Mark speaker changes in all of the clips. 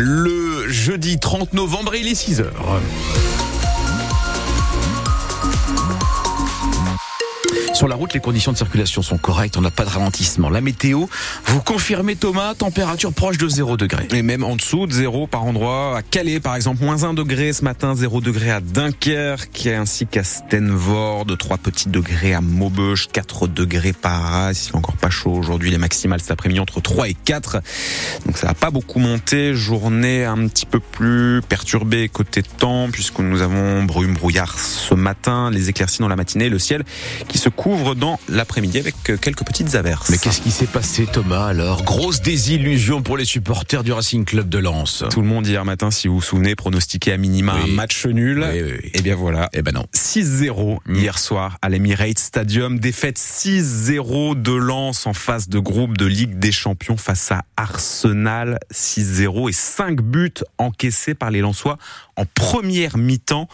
Speaker 1: Le jeudi 30 novembre, il est 6 heures. Sur la route, les conditions de circulation sont correctes, on n'a pas de ralentissement. La météo, vous confirmez Thomas, température proche de 0 degré.
Speaker 2: Et même en dessous de 0 par endroit, à Calais par exemple, moins 1 degré ce matin, 0 degré à Dunkerque, ainsi qu'à Stenvord, 3 petits degrés à Maubeuge, 4 degrés par Arras, il encore pas chaud aujourd'hui, les maximales cet après-midi entre 3 et 4, donc ça va pas beaucoup monter, journée un petit peu plus perturbée côté temps, puisque nous avons brume, brouillard ce matin, les éclaircies dans la matinée, le ciel qui se couvre ouvre dans l'après-midi avec quelques petites averses.
Speaker 1: Mais qu'est-ce qui s'est passé Thomas alors? Grosse désillusion pour les supporters du Racing Club de Lens.
Speaker 2: Tout le monde hier matin, si vous vous souvenez, pronostiquait à minima un match nul.
Speaker 1: Oui, oui,
Speaker 2: Et eh bien voilà.
Speaker 1: Eh ben non.
Speaker 2: 6-0 mm. hier soir à l'Emirates Stadium. Défaite 6-0 de Lens en face de groupe de Ligue des Champions face à Arsenal. 6-0 et 5 buts encaissés par les Lensois en première mi-temps.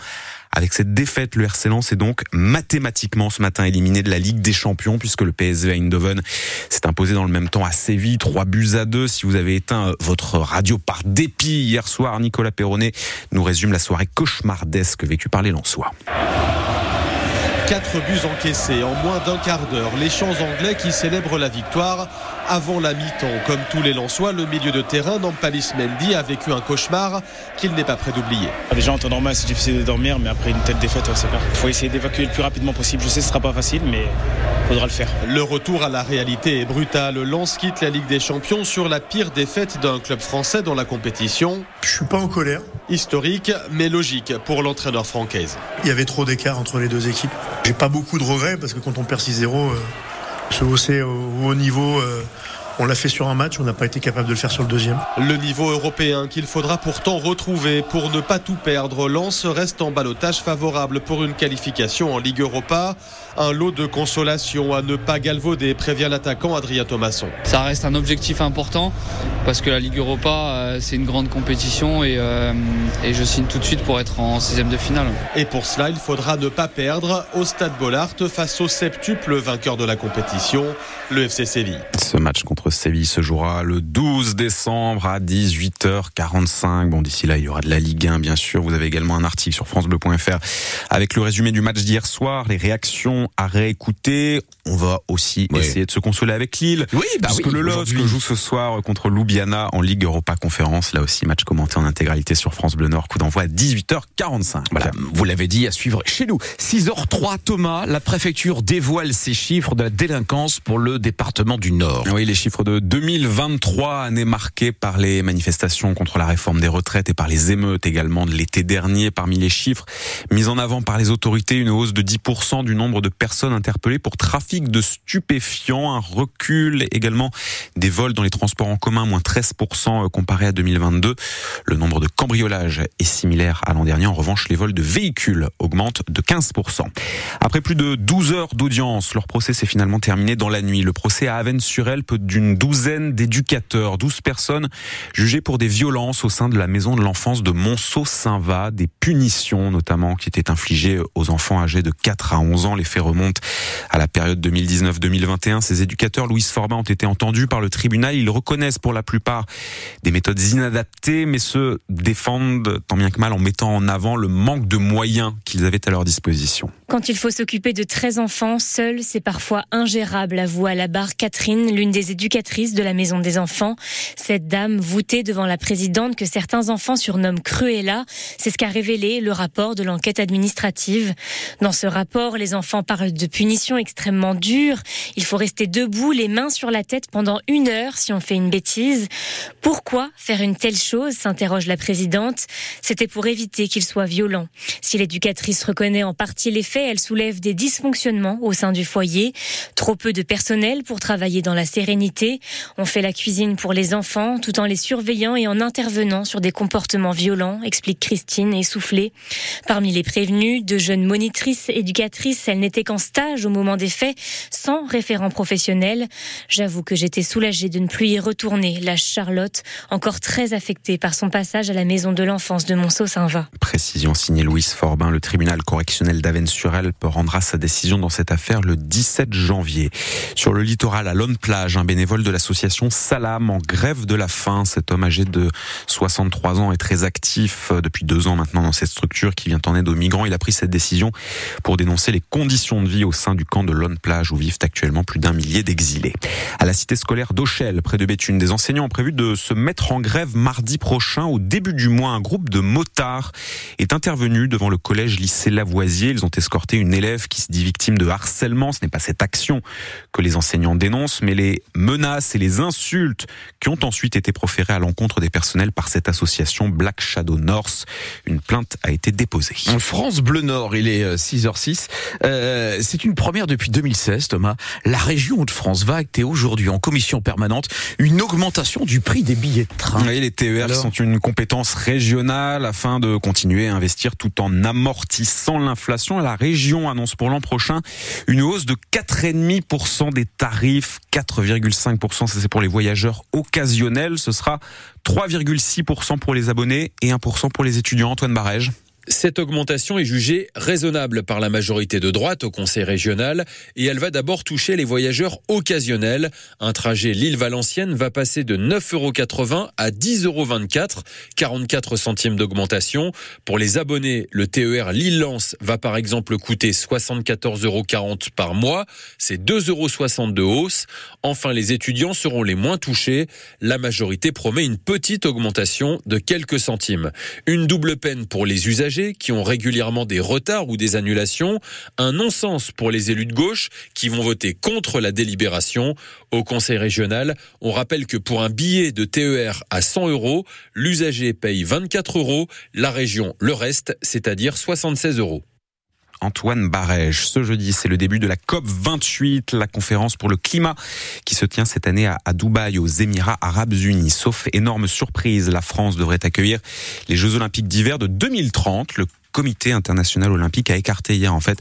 Speaker 2: Avec cette défaite, le RC Lens est donc mathématiquement ce matin éliminé de la Ligue des Champions puisque le PSV Eindhoven s'est imposé dans le même temps à Séville, 3 buts à 2. Si vous avez éteint euh, votre radio par dépit hier soir, Nicolas Perronnet nous résume la soirée cauchemardesque vécue par les Lensois.
Speaker 3: Quatre buts encaissés en moins d'un quart d'heure. Les champs anglais qui célèbrent la victoire avant la mi-temps. Comme tous les Lensois, le milieu de terrain, Nampalis Mendy, a vécu un cauchemar qu'il n'est pas prêt d'oublier.
Speaker 4: Déjà en temps normal, c'est difficile de dormir, mais après une telle défaite, c'est. Il faut essayer d'évacuer le plus rapidement possible. Je sais que ce sera pas facile, mais faudra le faire.
Speaker 3: Le retour à la réalité est brutal. Lens quitte la Ligue des Champions sur la pire défaite d'un club français dans la compétition.
Speaker 5: Je suis pas en colère.
Speaker 3: Historique, mais logique pour l'entraîneur francaise.
Speaker 5: Il y avait trop d'écart entre les deux équipes. J'ai pas beaucoup de regrets parce que quand on perd 6-0, euh, se hausser au haut niveau. Euh, on l'a fait sur un match, on n'a pas été capable de le faire sur le deuxième.
Speaker 3: Le niveau européen qu'il faudra pourtant retrouver pour ne pas tout perdre. Lens reste en balotage favorable pour une qualification en Ligue Europa. Un lot de consolation à ne pas galvauder, prévient l'attaquant Adrien Thomasson.
Speaker 6: Ça reste un objectif important parce que la Ligue Europa, euh, c'est une grande compétition et, euh, et, je signe tout de suite pour être en sixième de finale.
Speaker 3: Et pour cela, il faudra ne pas perdre au Stade Bollard face au septuple vainqueur de la compétition, le FC Séville.
Speaker 2: Ce match contre Séville se jouera le 12 décembre à 18h45. Bon, d'ici là, il y aura de la Ligue 1, bien sûr. Vous avez également un article sur francebleu.fr avec le résumé du match d'hier soir, les réactions à réécouter. On va aussi essayer de se consoler avec Lille.
Speaker 1: Oui, bah
Speaker 2: parce que le LOSC joue ce soir contre Ljubljana en Ligue Europa Conférence. Là aussi, match commenté en intégralité sur France Bleu Nord. Coup d'envoi à 18h45.
Speaker 1: Voilà, vous l'avez dit, à suivre chez nous. 6h03, Thomas, la préfecture dévoile ses chiffres de la délinquance pour le département du Nord.
Speaker 2: Oui, les chiffres de 2023, année marquée par les manifestations contre la réforme des retraites et par les émeutes également de l'été dernier. Parmi les chiffres mis en avant par les autorités, une hausse de 10% du nombre de personnes interpellées pour trafic de stupéfiants, un recul également des vols dans les transports en commun, moins 13% comparé à 2022. Le nombre de cambriolages est similaire à l'an dernier. En revanche, les vols de véhicules augmentent de 15%. Après plus de 12 heures d'audience, leur procès s'est finalement terminé dans la nuit. Le procès à Avennes-sur-Elle peut d'une une douzaine d'éducateurs, 12 personnes jugées pour des violences au sein de la maison de l'enfance de Monceau-Saint-Va, des punitions notamment qui étaient infligées aux enfants âgés de 4 à 11 ans. Les faits remontent à la période 2019-2021. Ces éducateurs, Louise Forbin, ont été entendus par le tribunal. Ils reconnaissent pour la plupart des méthodes inadaptées, mais se défendent tant bien que mal en mettant en avant le manque de moyens qu'ils avaient à leur disposition.
Speaker 7: Quand il faut s'occuper de 13 enfants, seul, c'est parfois ingérable, avoue à la barre Catherine, l'une des éducatrices de la maison des enfants. Cette dame, voûtée devant la présidente que certains enfants surnomment Cruella, c'est ce qu'a révélé le rapport de l'enquête administrative. Dans ce rapport, les enfants parlent de punitions extrêmement dures. Il faut rester debout, les mains sur la tête pendant une heure si on fait une bêtise. Pourquoi faire une telle chose s'interroge la présidente. C'était pour éviter qu'il soit violent. Si l'éducatrice reconnaît en partie les faits, elle soulève des dysfonctionnements au sein du foyer. Trop peu de personnel pour travailler dans la sérénité. On fait la cuisine pour les enfants tout en les surveillant et en intervenant sur des comportements violents, explique Christine essoufflée. Parmi les prévenus, de jeunes monitrices, éducatrices, elles n'étaient qu'en stage au moment des faits, sans référent professionnel. J'avoue que j'étais soulagée de ne plus y retourner, lâche Charlotte, encore très affectée par son passage à la maison de l'enfance de Monceau-Saint-Va.
Speaker 2: Précision signée Louise Forbin, le tribunal correctionnel d'Avennes Auvergne-sur-Elpe rendra sa décision dans cette affaire le 17 janvier. Sur le littoral à Lone Plage, un bénévole de l'association Salam en grève de la faim. Cet homme âgé de 63 ans est très actif depuis deux ans maintenant dans cette structure qui vient en aide aux migrants. Il a pris cette décision pour dénoncer les conditions de vie au sein du camp de Lone Plage où vivent actuellement plus d'un millier d'exilés. À la cité scolaire d'Auchel, près de Béthune, des enseignants ont prévu de se mettre en grève mardi prochain. Au début du mois, un groupe de motards est intervenu devant le collège lycée Lavoisier. Ils ont escorté une élève qui se dit victime de harcèlement. Ce n'est pas cette action que les enseignants dénoncent, mais les menaces et les insultes qui ont ensuite été proférées à l'encontre des personnels par cette association Black Shadow North. Une plainte a été déposée.
Speaker 1: En France Bleu Nord, il est 6h06. Euh, euh, c'est une première depuis 2016, Thomas. La région de France va acter aujourd'hui en commission permanente une augmentation du prix des billets de train.
Speaker 2: Oui, les TER sont une compétence régionale afin de continuer à investir tout en amortissant l'inflation. La région annonce pour l'an prochain une hausse de 4,5% des tarifs. 4,5%, ça c'est pour les voyageurs occasionnels. Ce sera 3,6% pour les abonnés et 1% pour les étudiants. Antoine Barège.
Speaker 8: Cette augmentation est jugée raisonnable par la majorité de droite au Conseil régional et elle va d'abord toucher les voyageurs occasionnels. Un trajet Lille-Valenciennes va passer de 9,80 euros à 10,24 euros, 44 centimes d'augmentation. Pour les abonnés, le TER Lille-Lens va par exemple coûter 74,40 euros par mois. C'est 2,60 euros de hausse. Enfin, les étudiants seront les moins touchés. La majorité promet une petite augmentation de quelques centimes. Une double peine pour les usagers qui ont régulièrement des retards ou des annulations, un non-sens pour les élus de gauche qui vont voter contre la délibération. Au Conseil régional, on rappelle que pour un billet de TER à 100 euros, l'usager paye 24 euros, la région le reste, c'est-à-dire 76 euros.
Speaker 2: Antoine Barège. Ce jeudi, c'est le début de la COP 28, la conférence pour le climat qui se tient cette année à, Dubaï, aux Émirats Arabes Unis. Sauf énorme surprise, la France devrait accueillir les Jeux Olympiques d'hiver de 2030. Le comité international olympique a écarté hier en fait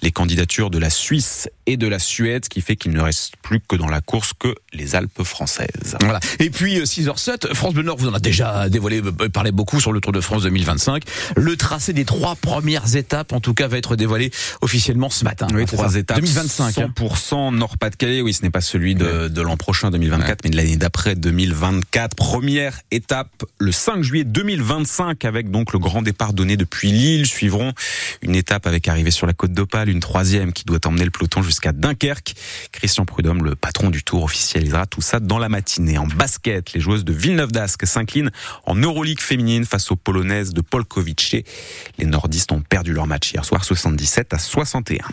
Speaker 2: les candidatures de la Suisse et de la Suède, ce qui fait qu'il ne reste plus que dans la course que les Alpes françaises.
Speaker 1: Voilà. Et puis 6h07, euh, France Bleu Nord vous en a déjà dévoilé, euh, parlé beaucoup sur le Tour de France 2025. Le tracé des trois premières étapes, en tout cas, va être dévoilé officiellement ce matin.
Speaker 2: Oui, trois étapes. 2025. 100% hein. Nord-Pas-de-Calais. Oui, ce n'est pas celui de, de l'an prochain 2024, mais de l'année d'après 2024. Première étape le 5 juillet 2025 avec donc le grand départ donné depuis Lille suivront une étape avec arrivée sur la côte d'Opale, une troisième qui doit emmener le peloton jusqu'à Dunkerque. Christian Prudhomme, le patron du Tour, officialisera tout ça dans la matinée. En basket, les joueuses de Villeneuve d'Ascq s'inclinent en Euroleague féminine face aux Polonaises de Polkowice. Les nordistes ont perdu leur match hier soir 77 à 61.